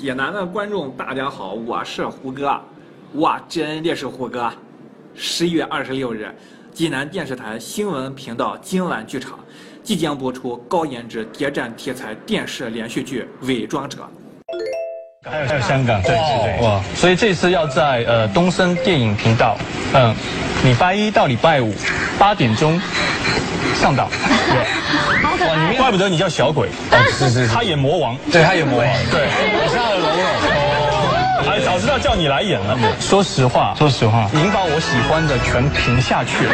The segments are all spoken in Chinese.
济南的观众，大家好，我是胡歌，我真的是胡歌。十一月二十六日，济南电视台新闻频道今晚剧场即将播出高颜值谍战题材电视连续剧《伪装者》。还有还有香港，对对对，哇！所以这次要在呃东森电影频道，嗯，礼拜一到礼拜五八点钟上档。哇，你怪不得你叫小鬼，是是，他演魔王，对他演魔王，对。哎，早知道叫你来演了。说实话，说实话，您把我喜欢的全评下去了。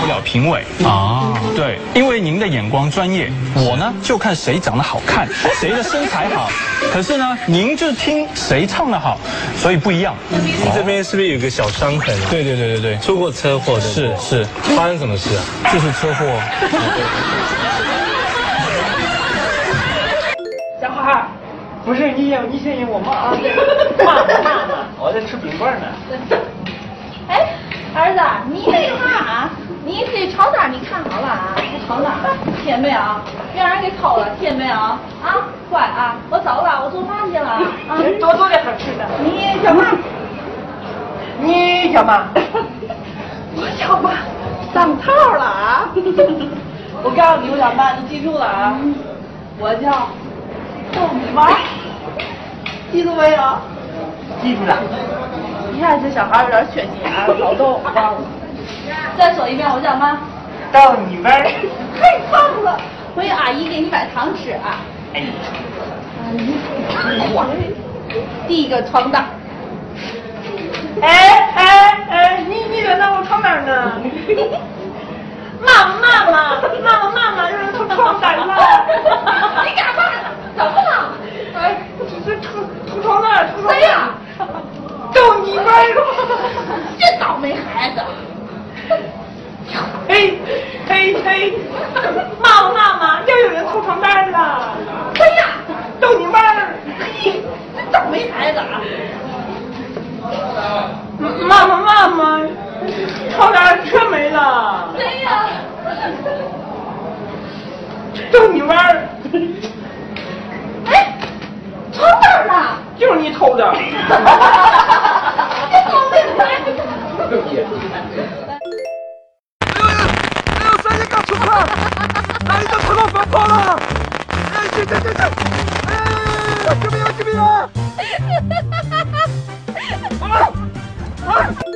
不了评委啊，对，因为您的眼光专业，我呢就看谁长得好看，谁的身材好。可是呢，您就听谁唱的好，所以不一样。你这边是不是有个小伤痕？对对对对对，出过车祸的。是是，发生什么事啊？就是车祸。不是你赢，你先赢我妈啊！妈妈妈，我在吃冰棍呢。哎，儿子，你那个啥啊？你这床单你看好了啊？这床单贴没有？别让人给偷了，听见没有？啊，乖啊！我走了，我做饭去了。啊，多做点好吃的。你叫嘛？你叫嘛？我叫嘛？上套了啊！我告诉你，我叫嘛？你记住了啊！我叫豆米丸，记住没有？记住了。你看这小孩有点缺心眼，老逗忘了。再说一遍，我叫嘛？豆米丸。太棒了！回去阿姨给你买糖吃啊。哎。哇！第一个床单。哎哎哎，你你别拿我床单呢。妈妈妈妈妈妈妈妈，有人偷床单了。你干嘛呢？怎么了？哎，这这床单，偷床单。谁呀？豆米丸。这倒霉孩子。嘿，嘿嘿，妈妈妈妈，又有人偷床单了。谁呀？逗你玩儿。嘿，倒霉孩子啊！妈妈妈妈，床单全没了。谁呀？逗你玩儿。你偷的。哎呦！哎呦，三爷搞错了，哪里的破洞翻破了？哎，这这这这！哎！救命啊！救命啊！妈，啊。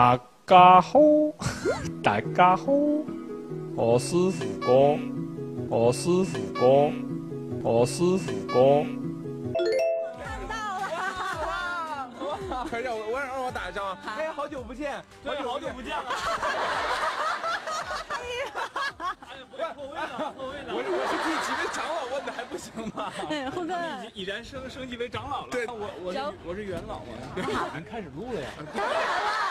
大家好，大家好，我是胡歌，我是胡歌，我是胡歌。看到了！快让我我让我打一张。哎，好久不见，好久，好久不见了。我我是第几位长老问的还不行吗？哎，胡哥，已然升升级为长老了。对，我我是我是元老啊。咱开始录了呀。当然了，快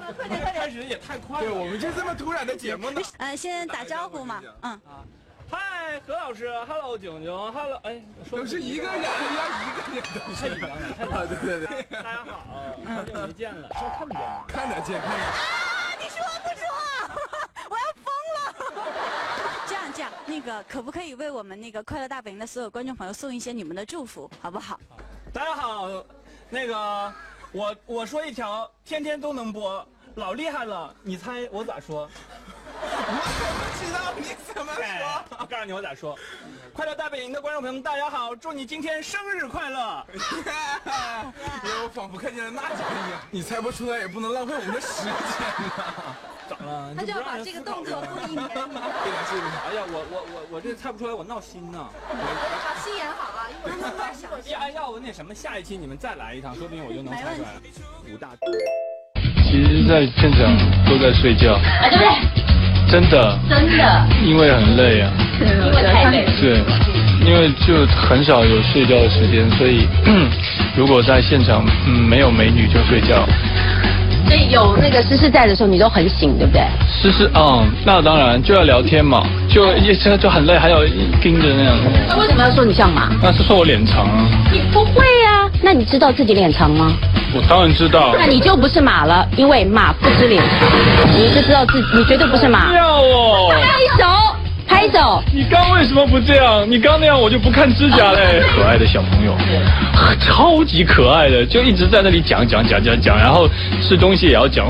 别找镜头了，快点快点。开始也太快了。对，我们就这么突然的节目呢。嗯，先打招呼嘛，嗯啊。嗨，何老师，Hello，囧囧，Hello，哎，都是一个人，要一个人都是。太紧张了，太紧张了。对 对对。大家好，好久没见了，说看不见？看得见，看得见。啊，你说不说？我要疯了！这样这样，那个可不可以为我们那个快乐大本营的所有观众朋友送一些你们的祝福，好不好？大家好，那个我我说一条，天天都能播，老厉害了，你猜我咋说？我知道你怎么哎说。我告诉你我咋说。快乐大本营的观众朋友们，大家好，祝你今天生日快乐！因为我仿佛看见了娜姐一样，你猜不出来也不能浪费我们的时间呐。咋了？他就要把这个动作录一年。这点是不是？哎呀，我我我我这猜不出来，我闹心呐！把戏演好啊，一会儿弄点小戏。呀，要不那什么，下一期你们再来一趟，说不定我就能猜出来了。五大。其实，在现场都在睡觉。啊，对不对？真的，真的，因为很累啊。因为太累。对，因为就很少有睡觉的时间，所以如果在现场嗯没有美女就睡觉。所以有那个诗诗在的时候，你都很醒，对不对？诗诗，嗯，那当然就要聊天嘛，就一车就很累，还要盯着那样。他为什么要说你像马？那是说我脸长啊。你不会啊？那你知道自己脸长吗？我当然知道。那你就不是马了，因为马不知脸长，你就知道自己你绝对不是马。要哦。拍手。拍手！你刚为什么不这样？你刚那样我就不看指甲嘞。可爱的小朋友，超级可爱的，就一直在那里讲讲讲讲讲，然后吃东西也要讲，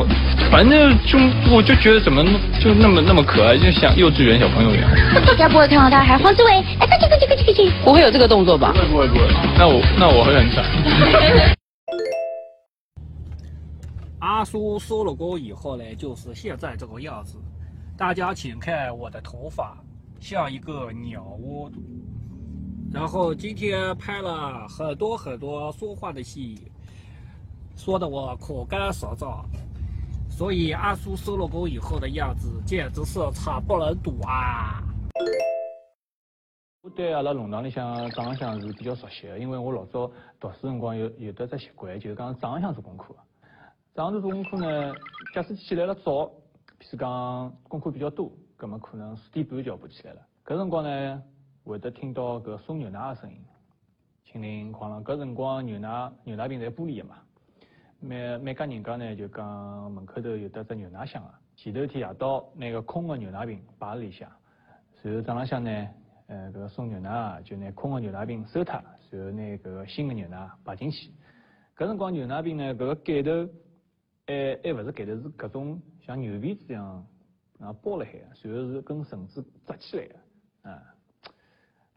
反正就我就觉得怎么就那么那么可爱，就像幼稚园小朋友一样。大家不会看到他还黄志伟，哎，快去快去快去快去！不会有这个动作吧？不会不会不会。那我那我会很惨。阿叔收了工以后呢，就是现在这个样子。大家请看我的头发。像一个鸟窝，然后今天拍了很多很多说话的戏，说的我口干舌燥，所以阿叔收了工以后的样子简直是惨不忍睹啊！我对阿拉弄堂里向早浪向是比较熟悉的，因为我老早读书辰光有有的只习惯，就是讲早浪向做功课。早上做功课呢，假使起来了早，比如讲功课比较多。葛么可能四点半就要爬起来了。搿辰光呢，会得听到搿送牛奶个声音，叮铃哐啷。搿辰光牛奶牛奶瓶侪玻璃个嘛，每每家人家呢就讲门口头有得只牛奶箱啊。前头天夜到拿个空个牛奶瓶摆辣里向，然后早浪向呢，呃，搿送牛奶就拿空个牛奶瓶收脱，然后拿搿个新个牛奶摆进去。搿辰光牛奶瓶呢，搿个盖头还还勿是盖头，是搿种像牛皮纸样。然后包了海，随后是跟绳子扎起来的，啊，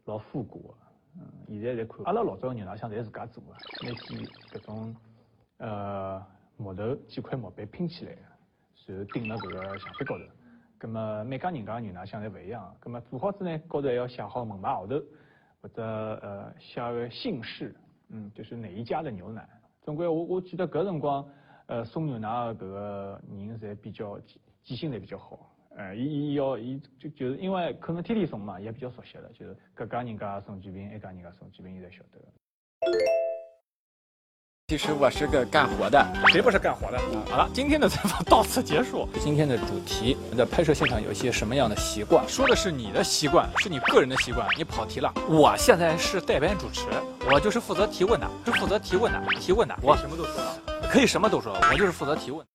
老复古个嗯，现在来看，阿拉老早牛奶箱侪自家做的，拿几搿种呃木头几块木板拼起来的，随后钉辣搿个墙壁高头。葛么每家人家牛奶箱侪勿一样，葛么做好子呢，高头还要写好门牌号头，或者呃写个姓氏，嗯，就是哪一家的牛奶。总归我我记得搿辰光，呃送牛奶的搿个人侪比较记性侪比较好。呃，伊伊要伊就就是因为可能天天送嘛，也比较熟悉了，就是各家人家送几瓶，一家人家送几瓶，伊侪晓得。其实我是个干活的，谁不是干活的？好了，今天的采访到此结束。今天的主题，在拍摄现场有一些什么样的习惯？说的是你的习惯，是你个人的习惯。你跑题了。我现在是代班主持，我就是负责提问的，是负责提问的，提问的。我什么都说，可以什么都说，我就是负责提问。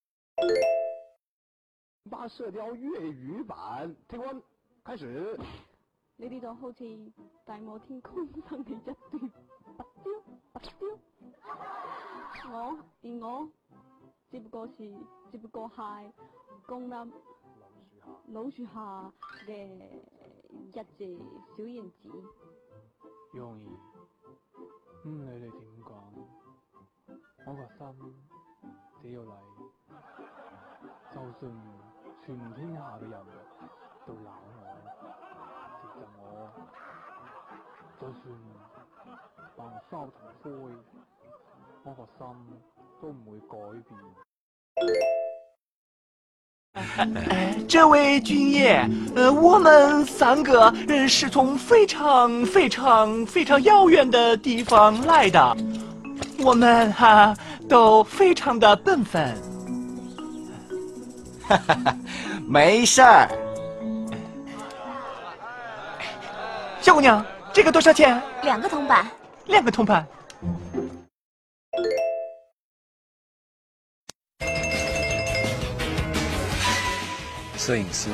八射雕粤语版，听完开始。你哋就好似大漠天空生起一段白雕，白雕。我而我只不过是只不过系公立老树下嘅一隻小燕子。容易，嗯，你哋點講？我個心只要你，就算。全天下嘅人都鬧我，其實我就算扮沙同灰，我個心都唔会改變。这位君夜，呃，我们三个人是从非常非常非常遥远的地方来的，我们哈都非常的笨分。哈哈哈，没事儿。小姑娘，这个多少钱？两个铜板。两个铜板。摄影师，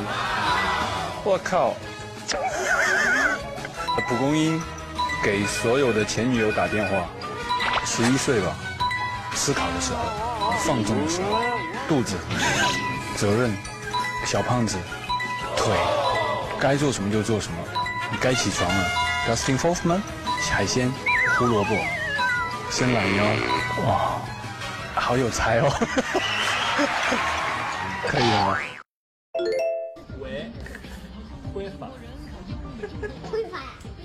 我靠！蒲公英给所有的前女友打电话，十一岁吧，思考的时候，放纵的时候，肚子。责任，小胖子，腿，该做什么就做什么。你该起床了。Dustin Hoffman，海鲜，胡萝卜，伸懒腰，哇，好有才哦。可以了。违，规法，规法，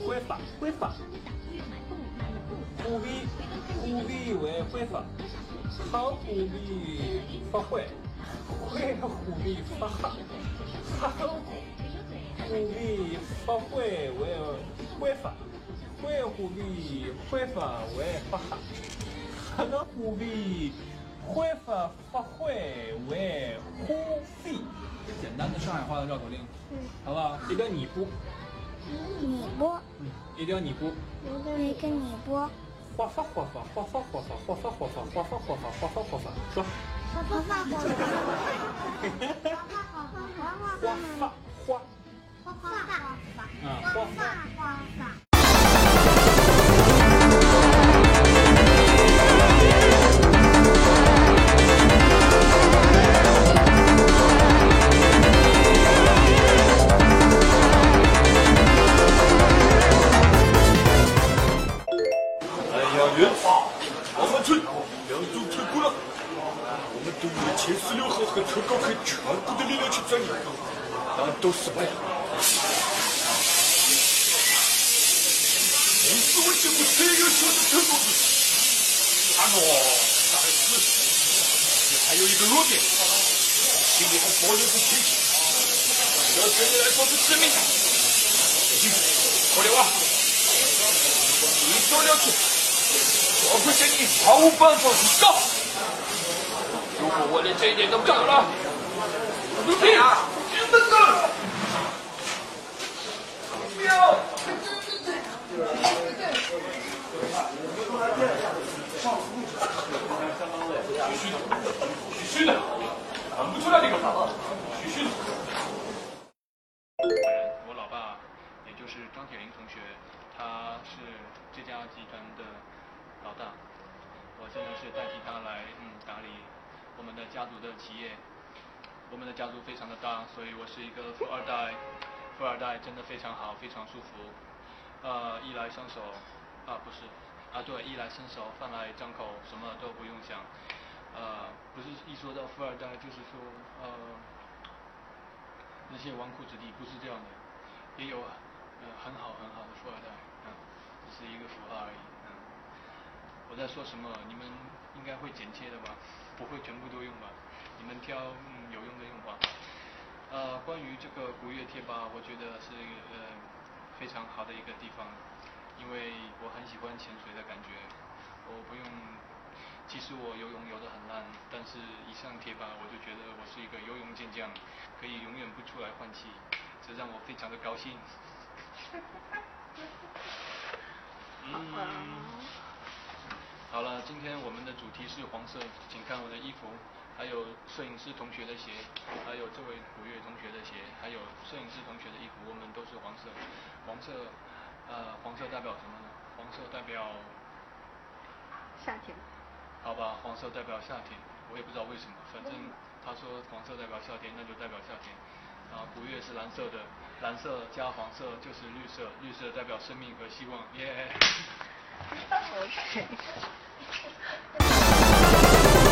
挥法，挥法。虎逼，虎逼为挥法，好虎逼发坏。会虎逼发哈，哈虎皮发灰为灰发，灰虎皮灰发为发黑，黑的虎皮灰发发灰为虎皮。简单的上海话的绕口令，嗯，好不好？一个你不，你播，嗯，一定要你不。一个你播，花发花发花发花发花发花发花发花发花发花花花。花花花花，花花花花花花花花，花花花发。公是我进步最优秀的操作是，阿诺，大师，你还有一个弱点，心里还保留不平静，要对你来说是致命的。我的娃，你做了主，我会向你毫无办法去告。如果我连这一点都没有了，我就，你等等。嘘嘘的，嘘嘘的，看不出来这个，嘘嘘的。我老爸，也就是张铁林同学，他是这家集团的老大，我现在是代替他来嗯打理我们的家族的企业。我们的家族非常的大，所以我是一个富二代，富二代真的非常好，非常舒服。呃，衣来伸手，啊不是，啊对，衣来伸手，饭来张口，什么都不用想。呃，不是一说到富二代，就是说呃那些纨绔子弟不是这样的，也有呃很好很好的富二代，嗯，只是一个符号而已，嗯。我在说什么？你们应该会剪切的吧？不会全部都用吧？你们挑有用的用吧。呃，关于这个古月贴吧，我觉得是一个呃非常好的一个地方，因为我很喜欢潜水的感觉，我不用。其实我游泳游得很烂，但是一上贴吧我就觉得我是一个游泳健将，可以永远不出来换气，这让我非常的高兴。嗯，好了，今天我们的主题是黄色，请看我的衣服，还有摄影师同学的鞋，还有这位古月同学的鞋，还有摄影师同学的衣服，我们都是黄色。黄色，呃，黄色代表什么呢？黄色代表夏天。好吧，黄色代表夏天，我也不知道为什么，反正他说黄色代表夏天，那就代表夏天。啊，古月是蓝色的，蓝色加黄色就是绿色，绿色代表生命和希望，耶。